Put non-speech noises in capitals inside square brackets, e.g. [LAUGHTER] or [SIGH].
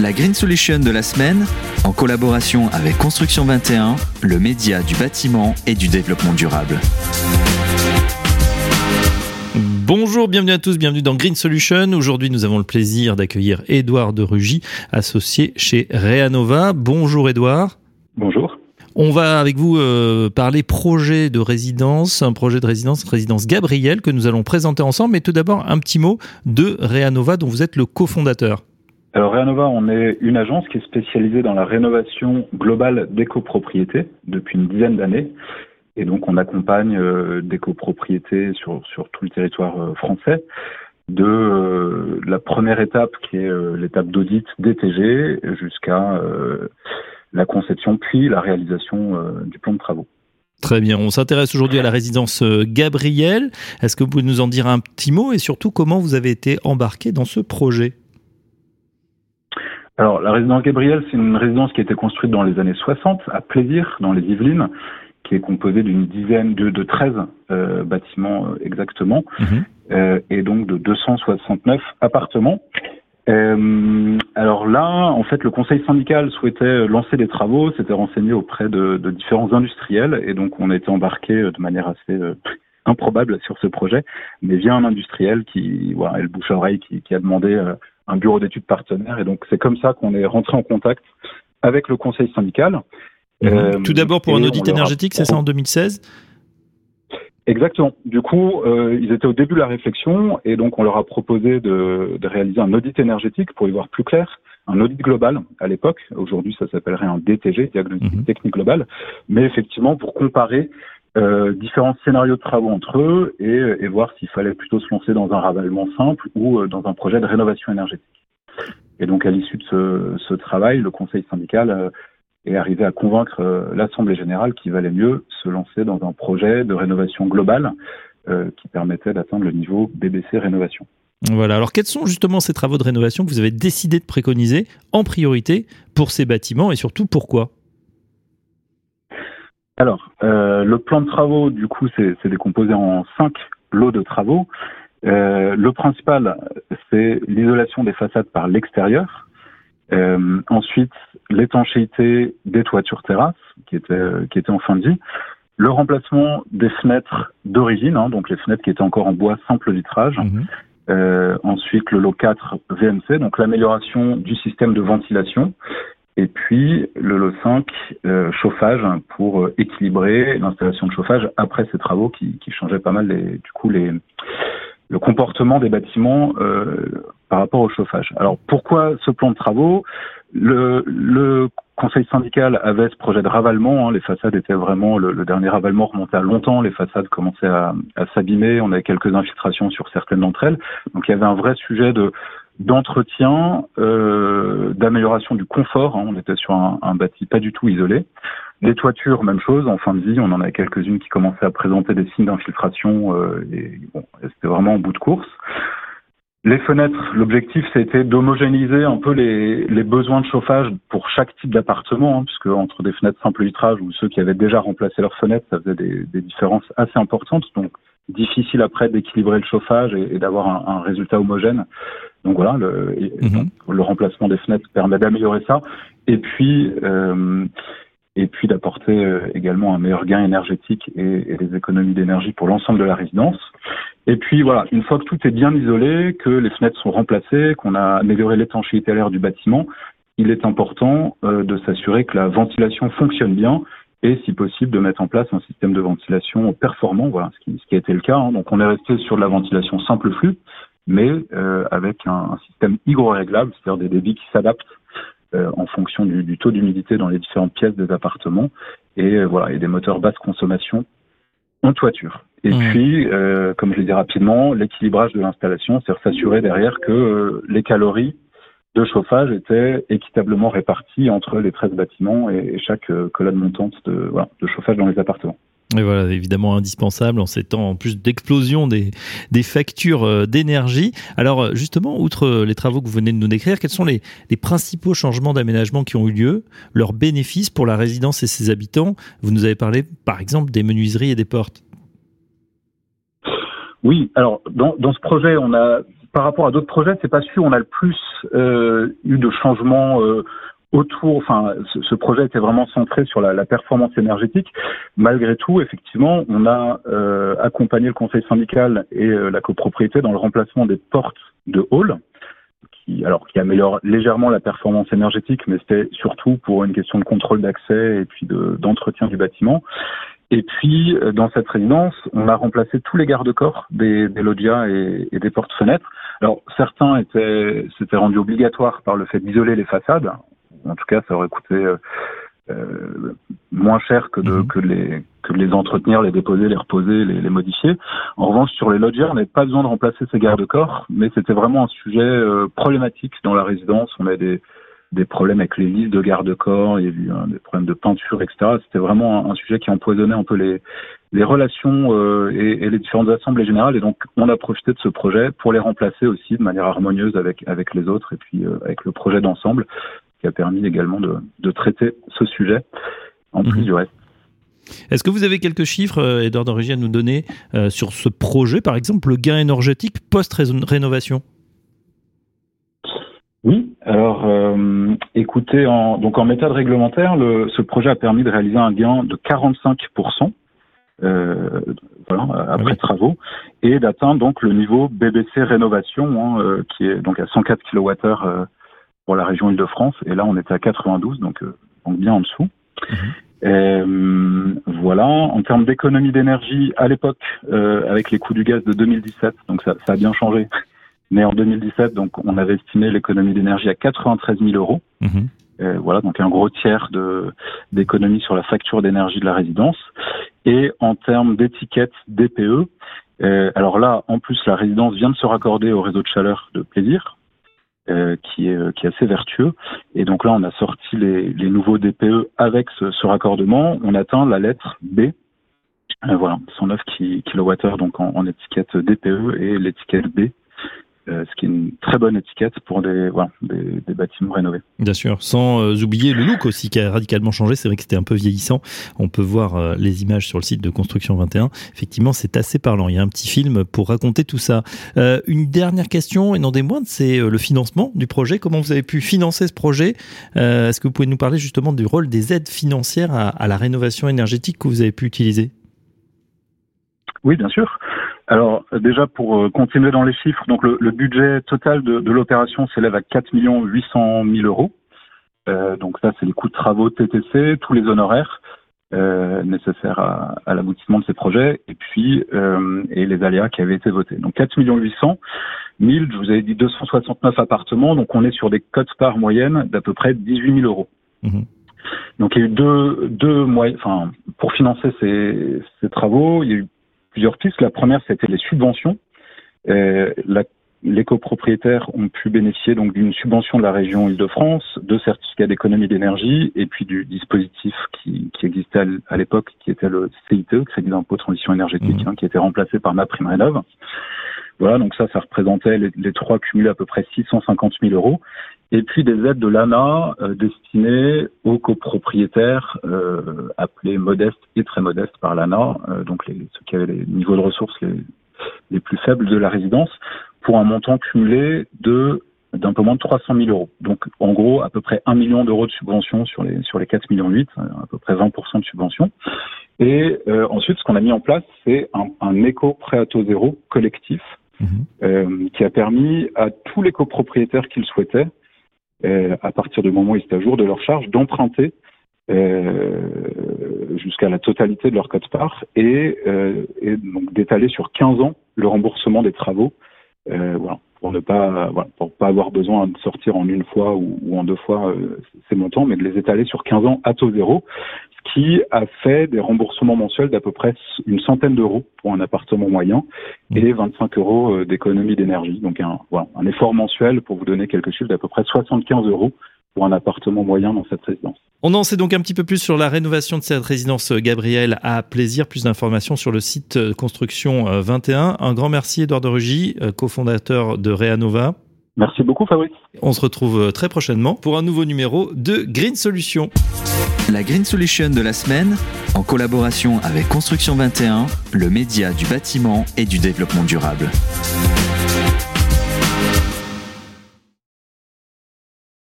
La Green Solution de la semaine, en collaboration avec Construction 21, le média du bâtiment et du développement durable. Bonjour, bienvenue à tous, bienvenue dans Green Solution. Aujourd'hui, nous avons le plaisir d'accueillir Édouard de Rugy, associé chez Reanova. Bonjour Édouard. Bonjour. On va avec vous euh, parler projet de résidence, un projet de résidence, résidence Gabriel, que nous allons présenter ensemble. Mais tout d'abord, un petit mot de Reanova, dont vous êtes le cofondateur. Alors Reanova, on est une agence qui est spécialisée dans la rénovation globale des copropriétés depuis une dizaine d'années. Et donc on accompagne euh, des copropriétés sur, tout le territoire euh, français de euh, la première étape qui est l'étape d'audit DTG jusqu'à la conception puis la réalisation du plan de travaux. Très bien, on s'intéresse aujourd'hui à la résidence Gabriel. Est-ce que vous pouvez nous en dire un petit mot et surtout comment vous avez été embarqué dans ce projet? Alors, la résidence Gabriel, c'est une résidence qui a été construite dans les années 60 à Plaisir, dans les Yvelines, qui est composée d'une dizaine de, de 13 euh, bâtiments euh, exactement, Mhm. euh, et donc de 269 appartements. Euh, alors là, en fait, le conseil syndical souhaitait lancer des travaux, s'était renseigné auprès de, de différents industriels, et donc on a été embarqué euh, de manière assez euh, improbable sur ce projet, mais via un industriel qui, voilà, et le bouche à oreille, qui, qui a demandé euh, un bureau d'études partenaire, et donc c'est comme ça qu'on est rentré en contact avec le conseil syndical. Euh, Tout d'abord pour un audit énergétique, c'est ça en 2016 Exactement. Du coup, euh, ils étaient au début de la réflexion et donc on leur a proposé de, de réaliser un audit énergétique pour y voir plus clair, un audit global à l'époque. Aujourd'hui, ça s'appellerait un DTG, diagnostic Mhm. technique global, mais effectivement pour comparer euh, différents scénarios de travaux entre eux et, voir s'il fallait plutôt se lancer dans un ravalement simple ou euh, dans un projet de rénovation énergétique. Et donc à l'issue de ce, travail, le conseil syndical euh, est arrivé à convaincre l'Assemblée générale qu'il valait mieux se lancer dans un projet de rénovation globale qui permettait d'atteindre le niveau BBC rénovation. Voilà, alors quels sont justement ces travaux de rénovation que vous avez décidé de préconiser en priorité pour ces bâtiments et surtout pourquoi? Alors, euh, le plan de travaux, du coup, c'est c'est décomposé en cinq lots de travaux. Euh, le principal, c'est l'isolation des façades par l'extérieur. Euh, ensuite, l'étanchéité des toitures terrasses, qui était, qui était en fin de vie. Le remplacement des fenêtres d'origine, hein, donc les fenêtres qui étaient encore en bois simple vitrage. Mhm. Euh, ensuite, le lot 4 VMC, donc l'amélioration du système de ventilation. Et puis, le lot 5, euh, chauffage, pour euh, équilibrer l'installation de chauffage après ces travaux qui, qui changeaient pas mal les, du coup les, le comportement des bâtiments euh, par rapport au chauffage. Alors, pourquoi ce plan de travaux? Le, le conseil syndical avait ce projet de ravalement. hein, les façades étaient vraiment le, le dernier ravalement remontait à longtemps. Les façades commençaient à, à s'abîmer. On avait quelques infiltrations sur certaines d'entre elles. Donc il y avait un vrai sujet de d'entretien, euh, d'amélioration du confort. hein. On était sur un, un bâti pas du tout isolé. Les toitures, même chose. En fin de vie, on en a quelques-unes qui commençaient à présenter des signes d'infiltration. euh, et bon, c'était vraiment en bout de course. Les fenêtres, l'objectif c'était d'homogénéiser un peu les, les besoins de chauffage pour chaque type d'appartement, hein, puisque entre des fenêtres simple vitrage ou ceux qui avaient déjà remplacé leurs fenêtres, ça faisait des, des différences assez importantes. Donc difficile après d'équilibrer le chauffage et, et d'avoir un, un résultat homogène. Donc voilà, le, Mhm. le remplacement des fenêtres permet d'améliorer ça. Et puis euh, et puis d'apporter euh, également un meilleur gain énergétique et, des économies d'énergie pour l'ensemble de la résidence. Et puis voilà, une fois que tout est bien isolé, que les fenêtres sont remplacées, qu'on a amélioré l'étanchéité à l'air du bâtiment, il est important euh, de s'assurer que la ventilation fonctionne bien et si possible de mettre en place un système de ventilation performant, voilà, ce qui, a été le cas. hein. Donc on est resté sur de la ventilation simple flux, mais euh, avec un, un système hygroréglable, c'est-à-dire des débits qui s'adaptent en fonction du, du taux d'humidité dans les différentes pièces des appartements et euh, voilà et des moteurs basse consommation en toiture. Et Mmh. puis, euh, comme je l'ai dit rapidement, l'équilibrage de l'installation, c'est s'assurer derrière que euh, les calories de chauffage étaient équitablement réparties entre les 13 bâtiments et, et chaque euh, colonne montante de, voilà, de chauffage dans les appartements. Et voilà, évidemment indispensable en ces temps en plus d'explosion des, des factures euh, d'énergie. Alors euh, justement, outre euh, les travaux que vous venez de nous décrire, quels sont les, les principaux changements d'aménagement qui ont eu lieu, leurs bénéfices pour la résidence et ses habitants? Vous nous avez parlé par exemple des menuiseries et des portes. Oui, alors dans, dans ce projet, on a par rapport à d'autres projets, c'est pas sûr. On a le plus eu de changements autour, enfin, ce, projet était vraiment centré sur la, performance énergétique. Malgré tout, effectivement, on a euh, accompagné le conseil syndical et euh, la copropriété dans le remplacement des portes de hall, qui, alors, qui améliore légèrement la performance énergétique, mais c'était surtout pour une question de contrôle d'accès et puis d'entretien du bâtiment. Et puis, euh, dans cette résidence, on a remplacé tous les garde-corps des, des loggias et, et des portes-fenêtres. Alors, certains étaient, s'étaient rendus obligatoires par le fait d'isoler les façades en tout cas, ça aurait coûté euh, euh, moins cher que de, mhm. que, les, que de les entretenir, les déposer, les reposer, les, les modifier. En revanche, sur les loggias, on n'avait pas besoin de remplacer ces garde-corps, mais c'était vraiment un sujet euh, problématique dans la résidence. On avait des, des problèmes avec les listes de garde-corps, il y a eu des problèmes de peinture, etc. C'était vraiment un, sujet qui empoisonnait un peu les, les relations euh, et, et, les différentes assemblées générales. Et donc, on a profité de ce projet pour les remplacer aussi de manière harmonieuse avec avec les autres et puis avec le projet d'ensemble qui a permis également de, de traiter ce sujet en plus mhm. du reste. Est-ce que vous avez quelques chiffres, euh, Edouard d'origine, à nous donner euh, sur ce projet, par exemple, le gain énergétique post-rénovation? Oui, alors euh, écoutez, en, donc en méthode réglementaire, le, ce projet a permis de réaliser un gain de 45% euh, voilà, après travaux et d'atteindre donc le niveau BBC rénovation hein, qui est donc à 104 kWh pour la région Île-de-France. Et là, on était à 92, donc, euh, donc bien en dessous. Mhm. Euh, voilà. En termes d'économie d'énergie, à l'époque, euh, avec les coûts du gaz de 2017, donc ça, ça, a bien changé. [LAUGHS] Mais en 2017, donc on avait estimé l'économie d'énergie à 93 000 euros. Mhm. Euh, voilà, donc un gros tiers de d'économie sur la facture d'énergie de la résidence. Et en termes d'étiquette DPE, alors là, en plus, la résidence vient de se raccorder au réseau de chaleur de plaisir. Euh, qui, est, euh, qui est assez vertueux. Et donc là, on a sorti les, les nouveaux DPE avec ce, raccordement. On atteint la lettre B. Euh, voilà, 109 kWh donc en étiquette DPE et l'étiquette B euh, ce qui est une très bonne étiquette pour des, voilà, des, des bâtiments rénovés. Bien sûr, sans euh, oublier le look aussi qui a radicalement changé. C'est vrai que c'était un peu vieillissant. On peut voir euh, les images sur le site de Construction 21. Effectivement, c'est assez parlant. Il y a un petit film pour raconter tout ça. une dernière question, et non des moindres, c'est le financement du projet. Comment vous avez pu financer ce projet? Est-ce que vous pouvez nous parler justement du rôle des aides financières à, à la rénovation énergétique que vous avez pu utiliser? Oui, bien sûr. Alors déjà pour euh, continuer dans les chiffres, donc le, budget total de, de l'opération s'élève à 4 800 000 euros. Euh, donc ça c'est les coûts de travaux TTC, tous les honoraires euh, nécessaires à, à l'aboutissement de ces projets et puis euh, et les aléas qui avaient été votés. Donc 4 800 000, je vous avais dit 269 appartements, donc on est sur des cotes par moyenne d'à peu près 18 000 euros. Mmh. Donc il y a eu deux, deux moyens, enfin pour financer ces, ces travaux, il y a eu plusieurs pistes. La première, c'était les subventions. Euh, les copropriétaires ont pu bénéficier donc d'une subvention de la région Île-de-France, de certificats d'économie d'énergie et puis du dispositif qui, qui existait à l'époque, qui était le CITE, Crédit d'impôt transition énergétique, mmh. hein, qui était remplacé par ma prime rénov. Voilà, donc ça, ça représentait les, trois cumulés à peu près 650 000 euros. Et puis des aides de l'ANA euh, destinées aux copropriétaires euh, appelés modestes et très modestes par l'ANA, euh, donc les, ceux qui avaient les niveaux de ressources les, les plus faibles de la résidence, pour un montant cumulé de d'un peu moins de 300 000 euros. Donc, en gros, à peu près 1 million d'euros de subvention sur les sur les 4 millions 8, à peu près 20% de subvention. Et euh, ensuite, ce qu'on a mis en place, c'est un, un éco prêt à taux zéro collectif Mhm. Euh, qui a permis à tous les copropriétaires qui le souhaitaient, euh, à partir du moment où ils étaient à jour de leur charge, d'emprunter euh, jusqu'à la totalité de leur code-part et, et, donc d'étaler sur 15 ans le remboursement des travaux. Voilà pour ne pas voilà, pour pas avoir besoin de sortir en une fois ou, ou en deux fois ces montants, mais de les étaler sur 15 ans à taux zéro, qui a fait des remboursements mensuels d'à peu près une centaine d'euros pour un appartement moyen et 25 mmh. euros euh, d'économie d'énergie. Donc un, voilà, un effort mensuel, pour vous donner quelques chiffres, d'à peu près 75 euros pour un appartement moyen dans cette résidence. On en sait donc un petit peu plus sur la rénovation de cette résidence euh, Gabriel à plaisir. Plus d'informations sur le site euh, Construction 21. Un grand merci Edouard de Rugy, cofondateur de Reanova. Merci beaucoup Fabrice. On se retrouve très prochainement pour un nouveau numéro de Green Solutions. La Green Solution de la semaine, en collaboration avec Construction 21, le média du bâtiment et du développement durable.